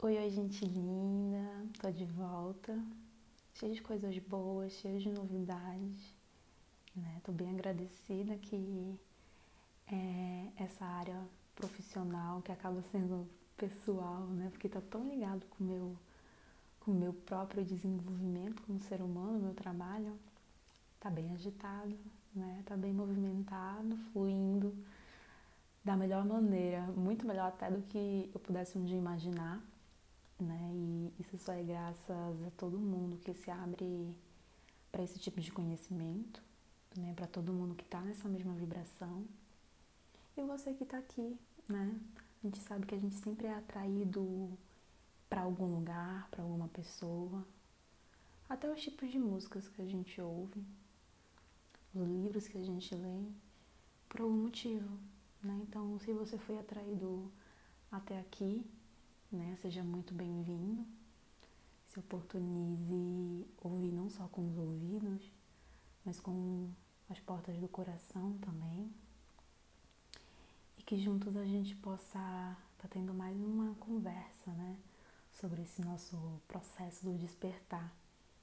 Oi, oi, gente linda, tô de volta, cheia de coisas boas, cheia de novidades, né? Tô bem agradecida que é, essa área profissional que acaba sendo pessoal, né? Porque tá tão ligado com meu, o com meu próprio desenvolvimento como ser humano, meu trabalho, tá bem agitado, né? Tá bem movimentado, fluindo da melhor maneira, muito melhor até do que eu pudesse um dia imaginar né? E isso só é graças a todo mundo que se abre para esse tipo de conhecimento, né? Para todo mundo que está nessa mesma vibração. E você que está aqui, né? A gente sabe que a gente sempre é atraído para algum lugar, para alguma pessoa, até os tipos de músicas que a gente ouve, os livros que a gente lê, por algum motivo, né? Então, se você foi atraído até aqui, né? Seja muito bem-vindo. Se oportunize ouvir não só com os ouvidos, mas com as portas do coração também. E que juntos a gente possa estar tá tendo mais uma conversa, né? Sobre esse nosso processo do despertar.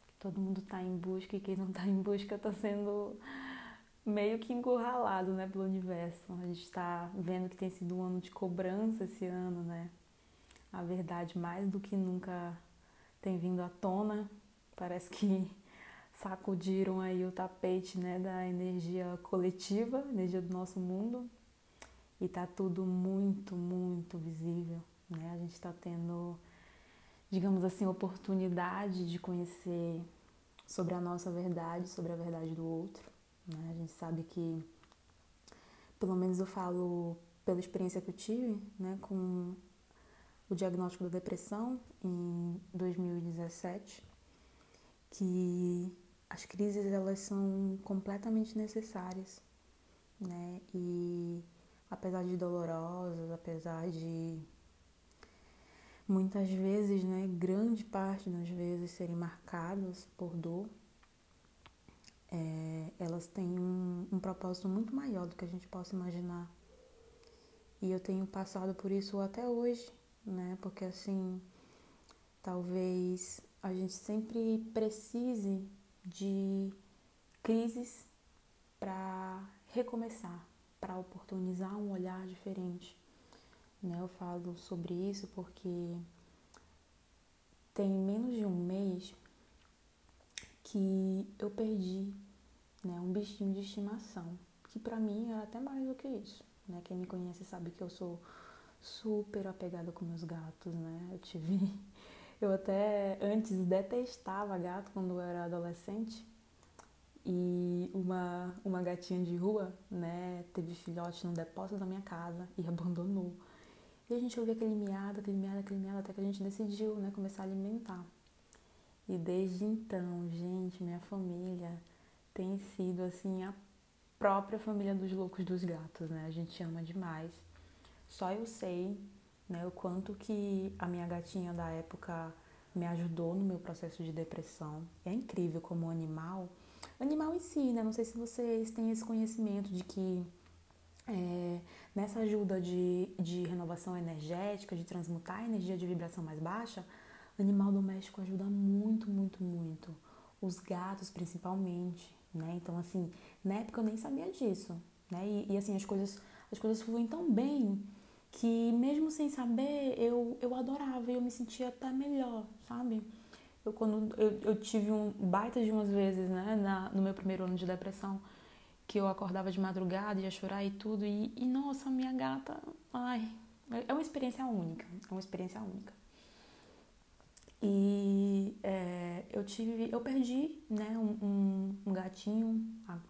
Que todo mundo está em busca e quem não está em busca está sendo meio que encurralado, né, pelo universo. A gente está vendo que tem sido um ano de cobrança esse ano, né? A verdade mais do que nunca tem vindo à tona. Parece que sacudiram aí o tapete né, da energia coletiva, energia do nosso mundo. E tá tudo muito, muito visível. Né? A gente está tendo, digamos assim, oportunidade de conhecer sobre a nossa verdade, sobre a verdade do outro. Né? A gente sabe que, pelo menos eu falo pela experiência que eu tive né, com o diagnóstico da depressão em 2017, que as crises elas são completamente necessárias, né? E apesar de dolorosas, apesar de muitas vezes, né, grande parte das vezes serem marcadas por dor, é, elas têm um, um propósito muito maior do que a gente possa imaginar. E eu tenho passado por isso até hoje, né? Porque assim, talvez a gente sempre precise de crises para recomeçar, para oportunizar um olhar diferente. Né? Eu falo sobre isso porque tem menos de um mês que eu perdi né, um bichinho de estimação, que para mim era até mais do que isso. Né? Quem me conhece sabe que eu sou super apegada com meus gatos, né? Eu tive. Eu até antes detestava gato quando eu era adolescente. E uma, uma gatinha de rua, né, teve filhote no depósito da minha casa e abandonou. E a gente ouvia aquele miado, aquele miado, aquele miado, até que a gente decidiu, né, começar a alimentar. E desde então, gente, minha família tem sido, assim, a própria família dos loucos dos gatos, né? A gente ama demais. Só eu sei né, o quanto que a minha gatinha da época me ajudou no meu processo de depressão. É incrível como animal, animal em si, né? Não sei se vocês têm esse conhecimento de que é, nessa ajuda de, de renovação energética, de transmutar a energia de vibração mais baixa, animal doméstico ajuda muito, muito, muito. Os gatos, principalmente, né? Então, assim, na época eu nem sabia disso, né? E, e assim, as coisas, as coisas fluem tão bem que mesmo sem saber, eu, eu adorava e eu me sentia até melhor, sabe? Eu, quando eu, eu tive um baita de umas vezes, né, na, no meu primeiro ano de depressão, que eu acordava de madrugada, ia chorar e tudo, e, e nossa, minha gata, ai, é uma experiência única, é uma experiência única. E é, eu tive, eu perdi, né, um, um, um gatinho,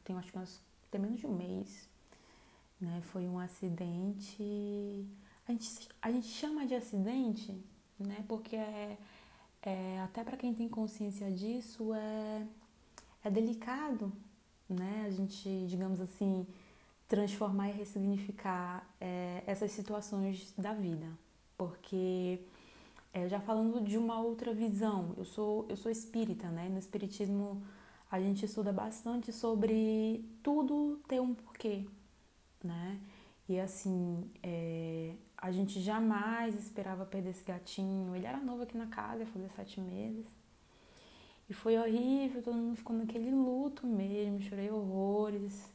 tem acho que umas, tem menos de um mês, né? Foi um acidente. A gente, a gente chama de acidente, né? Porque é, é até para quem tem consciência disso é, é delicado, né? A gente, digamos assim, transformar e ressignificar é, essas situações da vida, porque é, já falando de uma outra visão, eu sou eu sou espírita, né? No espiritismo a gente estuda bastante sobre tudo ter um porquê, né? E assim, é, a gente jamais esperava perder esse gatinho. Ele era novo aqui na casa, ia fazer sete meses. E foi horrível, todo mundo ficou naquele luto mesmo, chorei horrores.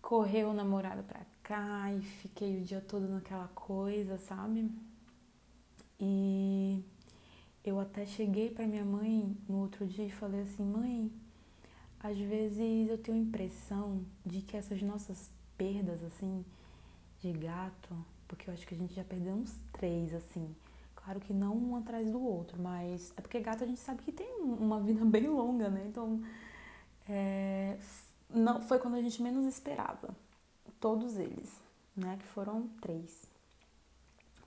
Correu o namorado pra cá e fiquei o dia todo naquela coisa, sabe? E eu até cheguei para minha mãe no outro dia e falei assim: mãe, às vezes eu tenho a impressão de que essas nossas perdas, assim, de gato, porque eu acho que a gente já perdeu uns três, assim. Claro que não um atrás do outro, mas é porque gato a gente sabe que tem uma vida bem longa, né? Então, é, não, foi quando a gente menos esperava. Todos eles, né? Que foram três.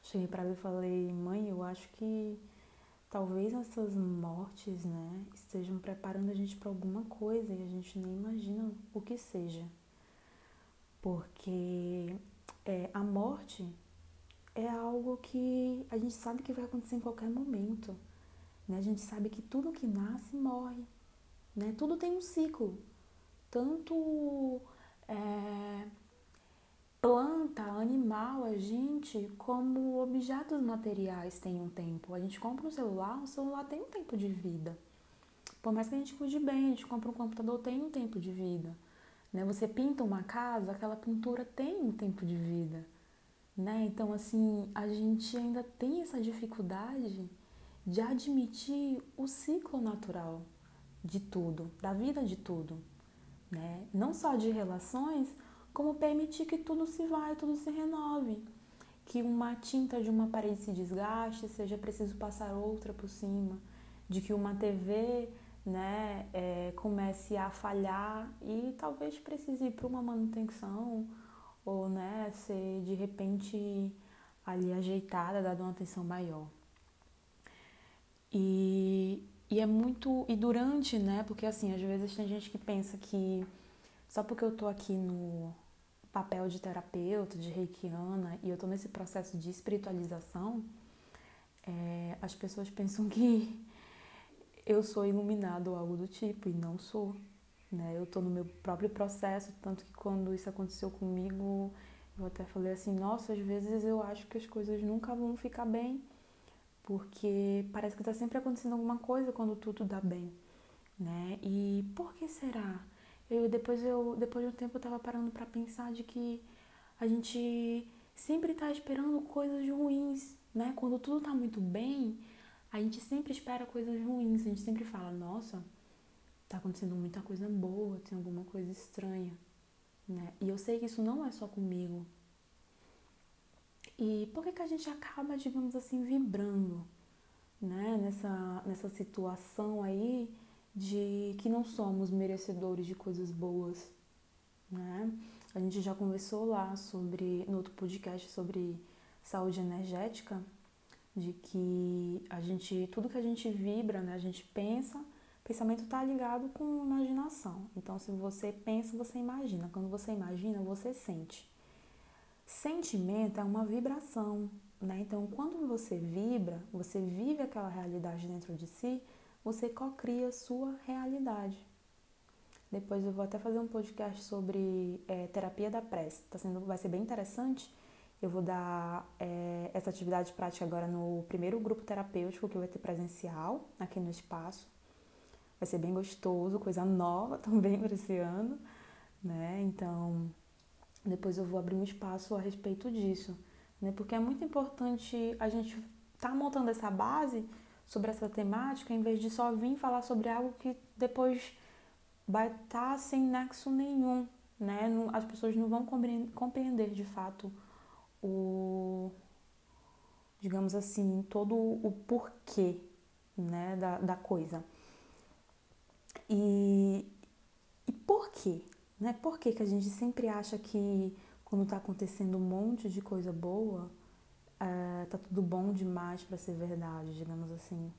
Cheguei para ela e falei, mãe, eu acho que talvez essas mortes, né, estejam preparando a gente para alguma coisa e a gente nem imagina o que seja. Porque é, a morte é algo que a gente sabe que vai acontecer em qualquer momento. Né? A gente sabe que tudo que nasce morre. Né? Tudo tem um ciclo. Tanto é, planta, animal, a gente, como objetos materiais têm um tempo. A gente compra um celular, o celular tem um tempo de vida. Por mais que a gente cuide bem, a gente compra um computador, tem um tempo de vida. Né? Você pinta uma casa, aquela pintura tem um tempo de vida. Né? Então, assim, a gente ainda tem essa dificuldade de admitir o ciclo natural de tudo, da vida de tudo. Né? Não só de relações, como permitir que tudo se e tudo se renove. Que uma tinta de uma parede se desgaste, seja preciso passar outra por cima. De que uma TV né, é, comece a falhar e talvez precise ir para uma manutenção ou né, ser de repente ali ajeitada, dada uma atenção maior. E, e é muito. E durante, né? Porque assim, às vezes tem gente que pensa que só porque eu tô aqui no papel de terapeuta, de reikiana, e eu tô nesse processo de espiritualização, é, as pessoas pensam que eu sou iluminado ou algo do tipo, e não sou. Né? Eu tô no meu próprio processo, tanto que quando isso aconteceu comigo, eu até falei assim, nossa, às vezes eu acho que as coisas nunca vão ficar bem, porque parece que tá sempre acontecendo alguma coisa quando tudo dá bem, né? E por que será? Eu depois eu depois de um tempo eu tava parando para pensar de que a gente sempre tá esperando coisas ruins, né? Quando tudo tá muito bem, a gente sempre espera coisas ruins, a gente sempre fala, nossa, tá acontecendo muita coisa boa, tem alguma coisa estranha, né? E eu sei que isso não é só comigo. E por que que a gente acaba, digamos assim, vibrando, né, nessa nessa situação aí de que não somos merecedores de coisas boas, né? A gente já conversou lá sobre no outro podcast sobre saúde energética, de que a gente tudo que a gente vibra, né, a gente pensa, pensamento está ligado com imaginação. Então, se você pensa, você imagina. Quando você imagina, você sente. Sentimento é uma vibração, né? Então, quando você vibra, você vive aquela realidade dentro de si, você cocria sua realidade. Depois eu vou até fazer um podcast sobre é, terapia da prece. Tá sendo, vai ser bem interessante. Eu vou dar é, essa atividade prática agora no primeiro grupo terapêutico que vai ter presencial aqui no espaço. Vai ser bem gostoso, coisa nova também para esse ano, né? Então, depois eu vou abrir um espaço a respeito disso, né? Porque é muito importante a gente estar tá montando essa base sobre essa temática, em vez de só vir falar sobre algo que depois vai estar tá sem nexo nenhum, né? As pessoas não vão compreender de fato o, digamos assim, todo o porquê, né, da, da coisa. E, e por quê? Né? Por que, que a gente sempre acha que quando está acontecendo um monte de coisa boa, é, tá tudo bom demais para ser verdade, digamos assim.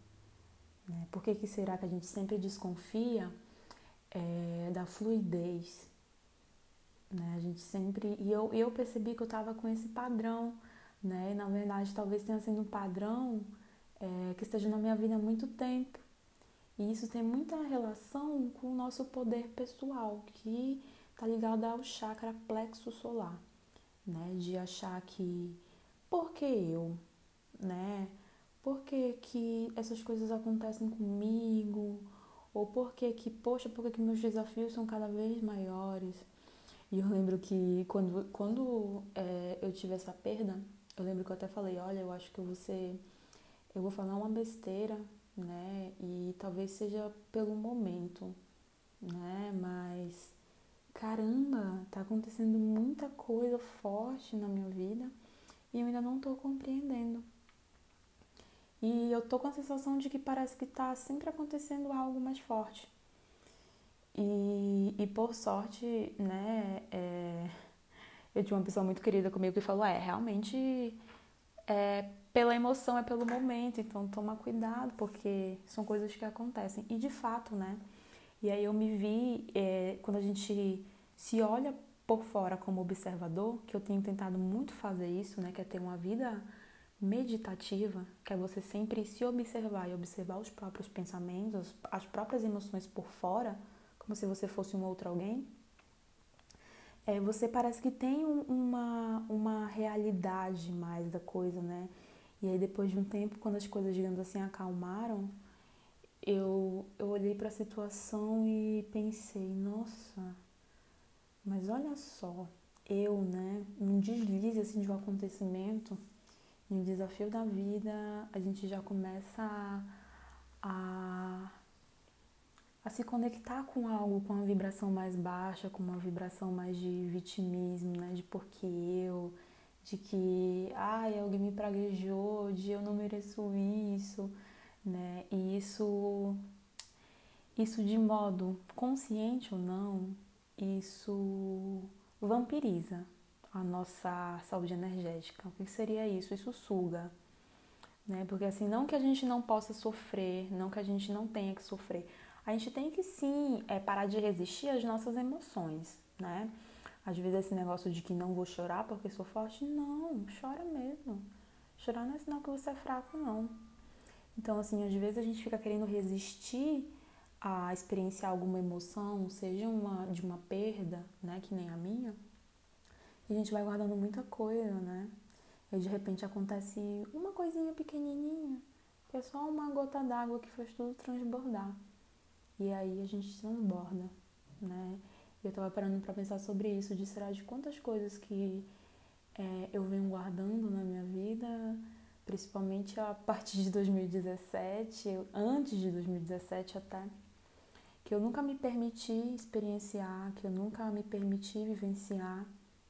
Né? Por que, que será que a gente sempre desconfia é, da fluidez? Né? A gente sempre. E eu, eu percebi que eu estava com esse padrão, né? E na verdade talvez tenha sido um padrão é, que esteja na minha vida há muito tempo. E isso tem muita relação com o nosso poder pessoal, que está ligado ao chakra plexo solar. né? De achar que por que eu, né? Por que, que essas coisas acontecem comigo? Ou por que que, poxa, por que, que meus desafios são cada vez maiores? E eu lembro que quando, quando é, eu tive essa perda, eu lembro que eu até falei, olha, eu acho que eu vou ser, eu vou falar uma besteira, né? E talvez seja pelo momento, né? Mas caramba, tá acontecendo muita coisa forte na minha vida e eu ainda não tô compreendendo. E eu tô com a sensação de que parece que tá sempre acontecendo algo mais forte. E, e por sorte, né, é, eu tinha uma pessoa muito querida comigo que falou: é, realmente é pela emoção, é pelo momento, então toma cuidado, porque são coisas que acontecem. E de fato, né? E aí eu me vi, é, quando a gente se olha por fora como observador, que eu tenho tentado muito fazer isso, né? Que é ter uma vida meditativa, que é você sempre se observar e observar os próprios pensamentos, as próprias emoções por fora como se você fosse um outro alguém, é, você parece que tem um, uma, uma realidade mais da coisa, né? E aí depois de um tempo, quando as coisas, digamos assim, acalmaram, eu, eu olhei para a situação e pensei, nossa, mas olha só, eu, né, num deslize assim de um acontecimento, em um desafio da vida, a gente já começa a, a a se conectar com algo com uma vibração mais baixa, com uma vibração mais de vitimismo, né? De porque eu, de que ai, alguém me praguejou, de eu não mereço isso, né? E isso isso de modo consciente ou não, isso vampiriza a nossa saúde energética. O que seria isso? Isso suga, né? Porque assim, não que a gente não possa sofrer, não que a gente não tenha que sofrer, a gente tem que sim é, parar de resistir às nossas emoções, né? Às vezes esse negócio de que não vou chorar porque sou forte, não, chora mesmo. Chorar não é sinal que você é fraco, não. Então, assim, às vezes a gente fica querendo resistir a experienciar alguma emoção, seja uma de uma perda, né, que nem a minha, e a gente vai guardando muita coisa, né? E de repente acontece uma coisinha pequenininha, que é só uma gota d'água que faz tudo transbordar. E aí a gente transborda, né? Eu tava parando para pensar sobre isso, de será de quantas coisas que é, eu venho guardando na minha vida, principalmente a partir de 2017, antes de 2017 até, que eu nunca me permiti experienciar, que eu nunca me permiti vivenciar,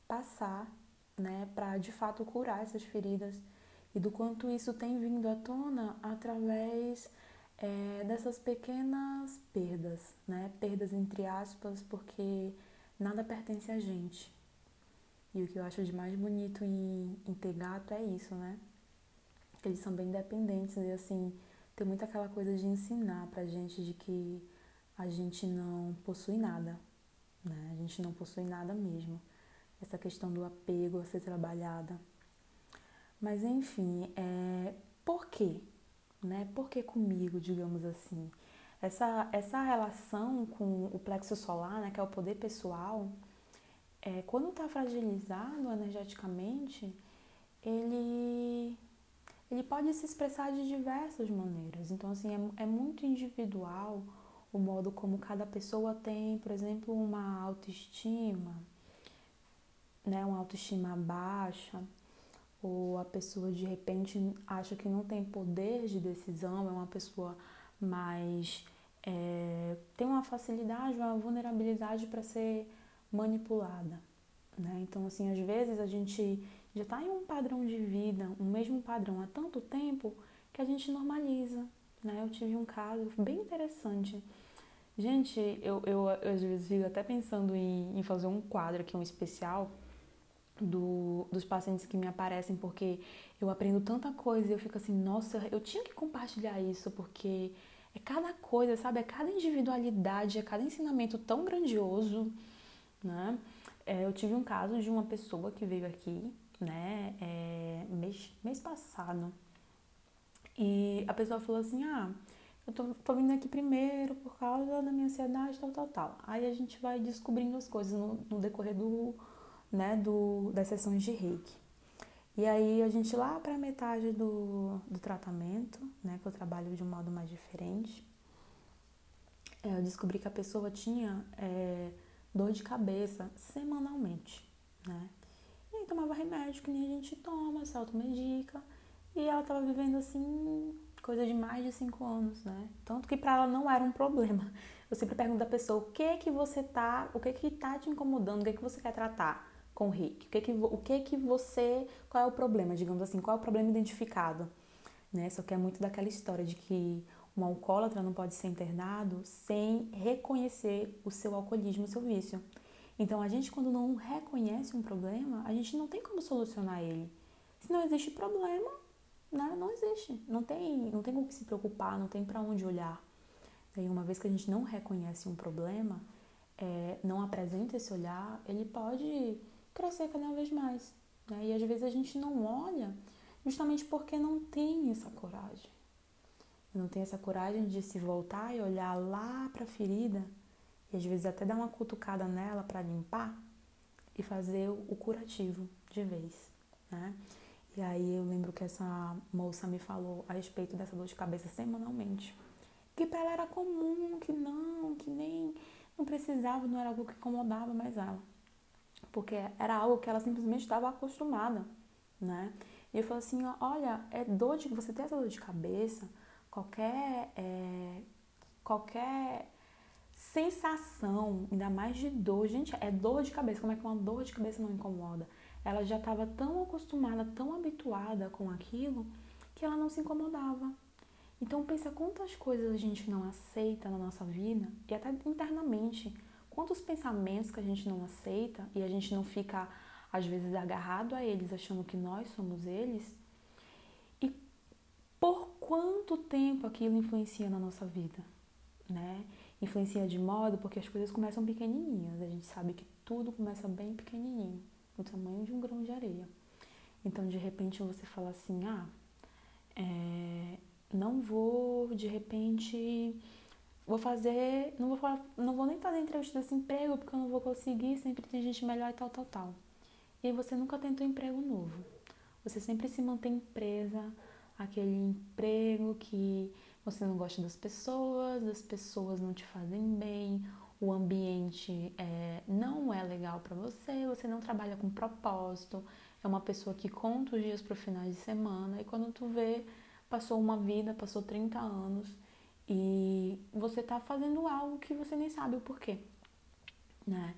passar, né, para de fato curar essas feridas e do quanto isso tem vindo à tona através é, dessas pequenas perdas, né? Perdas entre aspas, porque nada pertence a gente. E o que eu acho de mais bonito em, em ter gato é isso, né? Eles são bem dependentes e assim, tem muita aquela coisa de ensinar pra gente de que a gente não possui nada, né? A gente não possui nada mesmo. Essa questão do apego a ser trabalhada. Mas enfim, é, por quê? Né? Por que comigo, digamos assim? Essa, essa relação com o plexo solar, né, que é o poder pessoal, é, quando está fragilizado energeticamente, ele, ele pode se expressar de diversas maneiras. Então, assim, é, é muito individual o modo como cada pessoa tem, por exemplo, uma autoestima, né, uma autoestima baixa, ou a pessoa de repente acha que não tem poder de decisão, é uma pessoa mais. É, tem uma facilidade, uma vulnerabilidade para ser manipulada. Né? Então, assim, às vezes a gente já está em um padrão de vida, um mesmo padrão há tanto tempo que a gente normaliza. Né? Eu tive um caso bem interessante. Gente, eu, eu, eu às vezes fico até pensando em, em fazer um quadro aqui, um especial, do, dos pacientes que me aparecem, porque eu aprendo tanta coisa e eu fico assim, nossa, eu tinha que compartilhar isso, porque é cada coisa, sabe? É cada individualidade, é cada ensinamento tão grandioso, né? É, eu tive um caso de uma pessoa que veio aqui, né, é, mês, mês passado, e a pessoa falou assim, ah, eu tô, tô vindo aqui primeiro por causa da minha ansiedade, tal, tal, tal. Aí a gente vai descobrindo as coisas no, no decorrer do, né, do, das sessões de reiki. E aí a gente lá para metade do, do tratamento, né, que eu trabalho de um modo mais diferente, é, eu descobri que a pessoa tinha é, dor de cabeça semanalmente, né? E aí tomava remédio que nem a gente toma, se automedica. E ela estava vivendo assim, coisa de mais de cinco anos, né? Tanto que para ela não era um problema. Eu sempre pergunto à pessoa, o que que você tá, o que que tá te incomodando, o que que você quer tratar com o reiki? O que que, o que que você, qual é o problema, digamos assim, qual é o problema identificado? Né? Só que é muito daquela história de que um alcoólatra não pode ser internado sem reconhecer o seu alcoolismo, o seu vício. Então, a gente, quando não reconhece um problema, a gente não tem como solucionar ele. Se não existe problema, né, não existe. Não tem, não tem com que se preocupar, não tem para onde olhar. E uma vez que a gente não reconhece um problema, é, não apresenta esse olhar, ele pode crescer cada vez mais. Né? E às vezes a gente não olha justamente porque não tem essa coragem não tem essa coragem de se voltar e olhar lá para a ferida e às vezes até dar uma cutucada nela para limpar e fazer o curativo de vez, né? E aí eu lembro que essa moça me falou a respeito dessa dor de cabeça semanalmente, que para ela era comum, que não, que nem não precisava, não era algo que incomodava mais ela, porque era algo que ela simplesmente estava acostumada, né? E eu falei assim, olha, é dor de você ter essa dor de cabeça, qualquer, é, qualquer sensação, ainda mais de dor. Gente, é dor de cabeça. Como é que uma dor de cabeça não incomoda? Ela já estava tão acostumada, tão habituada com aquilo, que ela não se incomodava. Então pensa quantas coisas a gente não aceita na nossa vida e até internamente, quantos pensamentos que a gente não aceita e a gente não fica às vezes agarrado a eles, achando que nós somos eles. E por quanto tempo aquilo influencia na nossa vida, né? Influencia de modo porque as coisas começam pequenininhas. A gente sabe que tudo começa bem pequenininho, o tamanho de um grão de areia. Então, de repente, você fala assim: ah, é, não vou, de repente, vou fazer, não vou, não vou nem fazer entrevista desse emprego porque eu não vou conseguir, sempre tem gente melhor e tal, tal, tal. E aí você nunca tentou emprego novo. Você sempre se mantém presa aquele emprego que você não gosta das pessoas, as pessoas não te fazem bem, o ambiente é, não é legal para você, você não trabalha com propósito, é uma pessoa que conta os dias para finais de semana e quando tu vê, passou uma vida, passou 30 anos e você está fazendo algo que você nem sabe o porquê, né?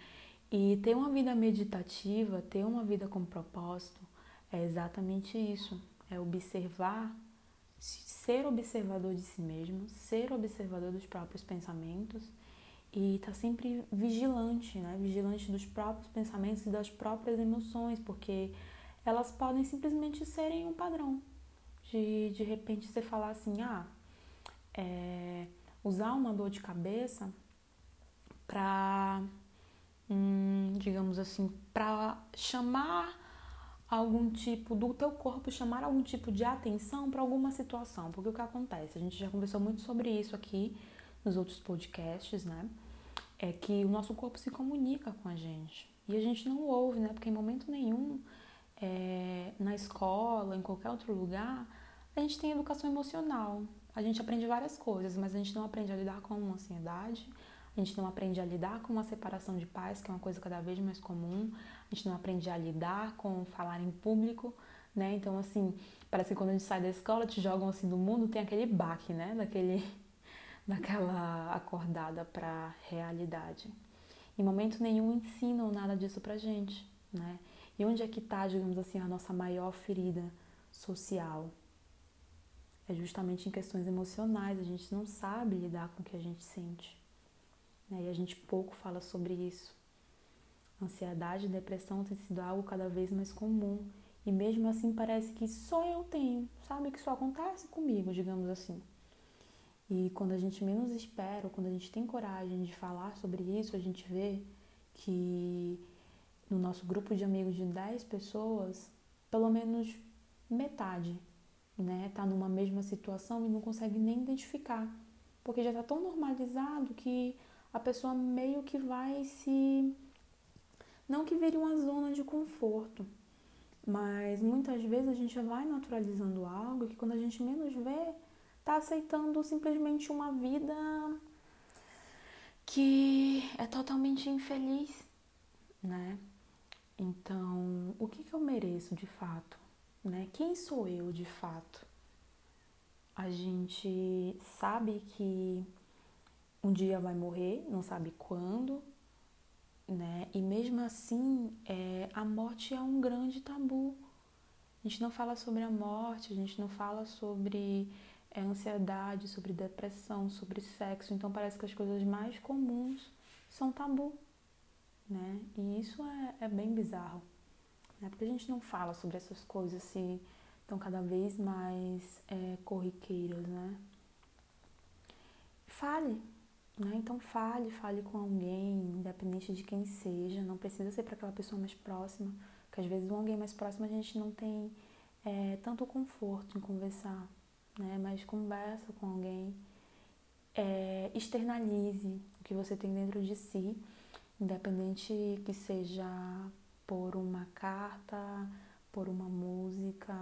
E ter uma vida meditativa, ter uma vida com propósito, é exatamente isso é observar, ser observador de si mesmo, ser observador dos próprios pensamentos e estar tá sempre vigilante, né? Vigilante dos próprios pensamentos e das próprias emoções, porque elas podem simplesmente serem um padrão. De, de repente você falar assim, ah, é, usar uma dor de cabeça para, hum, digamos assim, para chamar algum tipo do teu corpo chamar algum tipo de atenção para alguma situação, porque o que acontece? A gente já conversou muito sobre isso aqui nos outros podcasts, né? É que o nosso corpo se comunica com a gente e a gente não ouve, né? Porque em momento nenhum é, na escola, em qualquer outro lugar, a gente tem educação emocional. A gente aprende várias coisas, mas a gente não aprende a lidar com uma ansiedade, a gente não aprende a lidar com uma separação de pais, que é uma coisa cada vez mais comum, a gente não aprende a lidar com falar em público, né? Então, assim, parece que quando a gente sai da escola, te jogam assim do mundo, tem aquele baque, né? Daquele, daquela acordada para realidade. Em momento nenhum ensinam nada disso pra gente, né? E onde é que tá, digamos assim, a nossa maior ferida social? É justamente em questões emocionais, a gente não sabe lidar com o que a gente sente. Né? E a gente pouco fala sobre isso. Ansiedade e depressão tem sido algo cada vez mais comum. E mesmo assim parece que só eu tenho, sabe? Que só acontece comigo, digamos assim. E quando a gente menos espera, quando a gente tem coragem de falar sobre isso, a gente vê que no nosso grupo de amigos de 10 pessoas, pelo menos metade, né, tá numa mesma situação e não consegue nem identificar, porque já tá tão normalizado que a pessoa meio que vai se Não que vire uma zona de conforto, mas muitas vezes a gente vai naturalizando algo que quando a gente menos vê, tá aceitando simplesmente uma vida que é totalmente infeliz, né? Então, o que, que eu mereço de fato? Né? Quem sou eu de fato? A gente sabe que um dia vai morrer, não sabe quando, né? E mesmo assim, é, a morte é um grande tabu. A gente não fala sobre a morte, a gente não fala sobre é, ansiedade, sobre depressão, sobre sexo. Então parece que as coisas mais comuns são tabu, né? E isso é, é bem bizarro, né? Porque a gente não fala sobre essas coisas se estão cada vez mais é, corriqueiras, né? Fale, né? Então fale, fale com alguém, independente de quem seja, não precisa ser para aquela pessoa mais próxima, porque às vezes um alguém mais próximo a gente não tem é, tanto conforto em conversar, né? Mas conversa com alguém, é, externalize o que você tem dentro de si, independente que seja por uma carta, por uma música,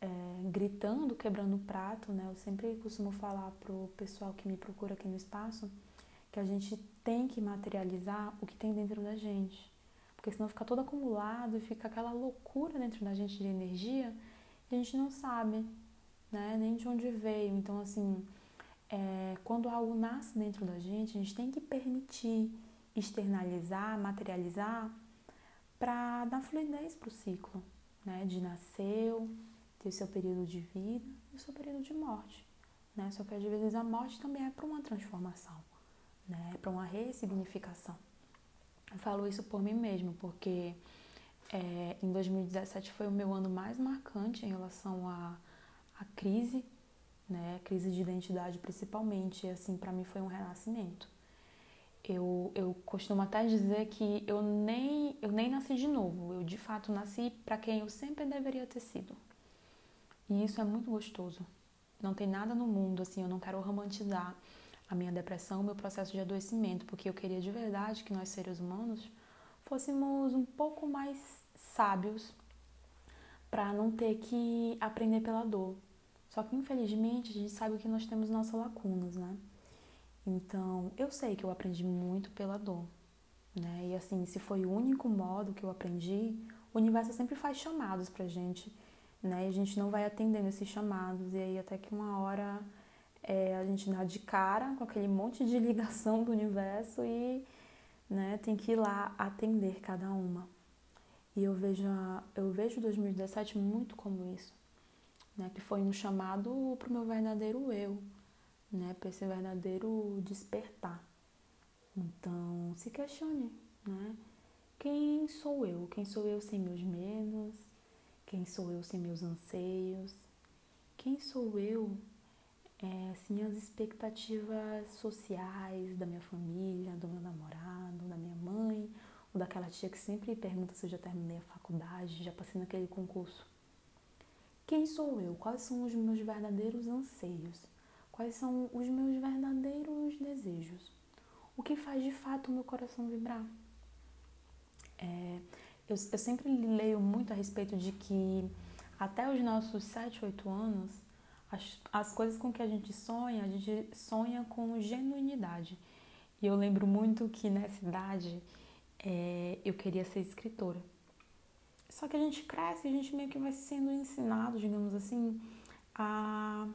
é, gritando, quebrando o prato, né? Eu sempre costumo falar pro pessoal que me procura aqui no espaço que a gente tem que materializar o que tem dentro da gente. Porque senão fica todo acumulado e fica aquela loucura dentro da gente de energia e a gente não sabe, né? Nem de onde veio. Então, assim, é, quando algo nasce dentro da gente, a gente tem que permitir externalizar, materializar para dar fluidez para o ciclo, né? De nasceu, ter seu período de vida e o seu período de morte. Né? Só que às vezes a morte também é para uma transformação, né? é para uma ressignificação. Eu falo isso por mim mesmo, porque é, em 2017 foi o meu ano mais marcante em relação à, à crise, né? crise de identidade principalmente. E assim, para mim foi um renascimento. Eu, eu costumo até dizer que eu nem, eu nem nasci de novo, eu de fato nasci para quem eu sempre deveria ter sido. E isso é muito gostoso. Não tem nada no mundo, assim, eu não quero romantizar a minha depressão, o meu processo de adoecimento, porque eu queria de verdade que nós seres humanos fôssemos um pouco mais sábios para não ter que aprender pela dor. Só que infelizmente a gente sabe que nós temos nossas lacunas, né? Então, eu sei que eu aprendi muito pela dor, né? E assim, se foi o único modo que eu aprendi, o universo sempre faz chamados pra gente né? E a gente não vai atendendo esses chamados, e aí até que uma hora é, a gente dá de cara com aquele monte de ligação do universo e né, tem que ir lá atender cada uma. E eu vejo, eu vejo 2017 muito como isso, né? Que foi um chamado para o meu verdadeiro eu, né? Para esse verdadeiro despertar. Então, se questione, né? Quem sou eu? Quem sou eu sem meus medos? Quem sou eu sem meus anseios? Quem sou eu é, sem as expectativas sociais da minha família, do meu namorado, da minha mãe, ou daquela tia que sempre pergunta se eu já terminei a faculdade, já passei naquele concurso? Quem sou eu? Quais são os meus verdadeiros anseios? Quais são os meus verdadeiros desejos? O que faz de fato o meu coração vibrar? É, eu, eu sempre leio muito a respeito de que até os nossos 7, 8 anos, as, as coisas com que a gente sonha, a gente sonha com genuinidade. E eu lembro muito que nessa idade é, eu queria ser escritora. Só que a gente cresce, a gente meio que vai sendo ensinado, digamos assim, a,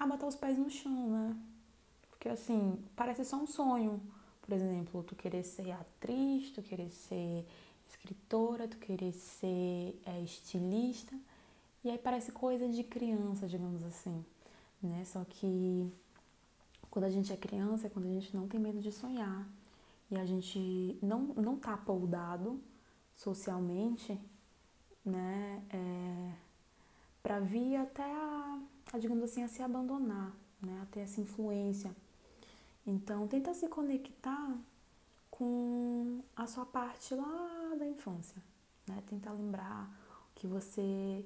a botar os pés no chão, né? Porque assim, parece só um sonho. Por exemplo, tu querer ser atriz, tu querer ser escritora, tu querer ser é, estilista. E aí parece coisa de criança, digamos assim, né? Só que quando a gente é criança é quando a gente não tem medo de sonhar e a gente não, não tá poldado socialmente, né? É, para vir até a, a, digamos assim, a se abandonar, né? Até essa influência. Então, tenta se conectar com a sua parte lá da infância, né? Tentar lembrar o que você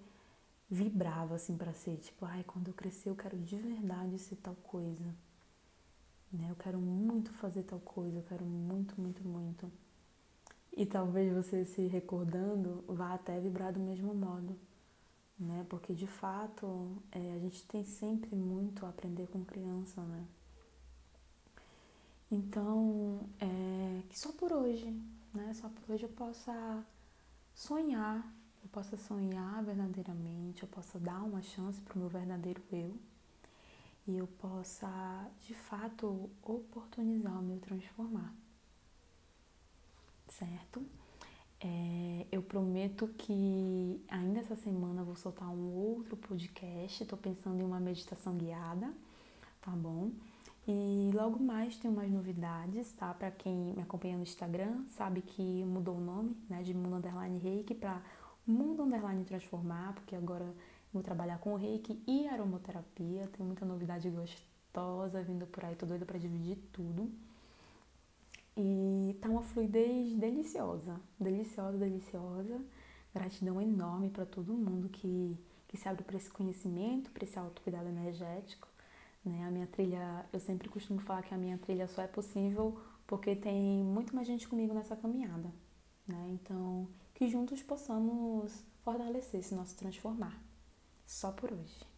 vibrava assim para ser, tipo, ai, quando eu crescer eu quero de verdade ser tal coisa. Né? Eu quero muito fazer tal coisa, eu quero muito, muito, muito. E talvez você se recordando vá até vibrar do mesmo modo, né? Porque de fato é, a gente tem sempre muito a aprender com criança, né? Então, é, que só por hoje, né? Só por hoje eu possa sonhar, eu possa sonhar verdadeiramente, eu possa dar uma chance para o meu verdadeiro eu e eu possa, de fato, oportunizar o meu transformar certo? É, eu prometo que ainda essa semana vou soltar um outro podcast. Estou pensando em uma meditação guiada, tá bom? E logo mais tem umas novidades, tá? Para quem me acompanha no Instagram, sabe que mudou o nome, né? De Mundo Underline Reiki para Mundo Underline Transformar, porque agora vou trabalhar com Reiki e aromaterapia. Tem muita novidade gostosa vindo por aí, tô doida para dividir tudo. E tá uma fluidez deliciosa, deliciosa, deliciosa. Gratidão enorme para todo mundo que, que se abre para esse conhecimento, para esse autocuidado energético. Né? A minha trilha, eu sempre costumo falar que a minha trilha só é possível porque tem muito mais gente comigo nessa caminhada. Né? Então, que juntos possamos fortalecer esse nosso transformar. Só por hoje.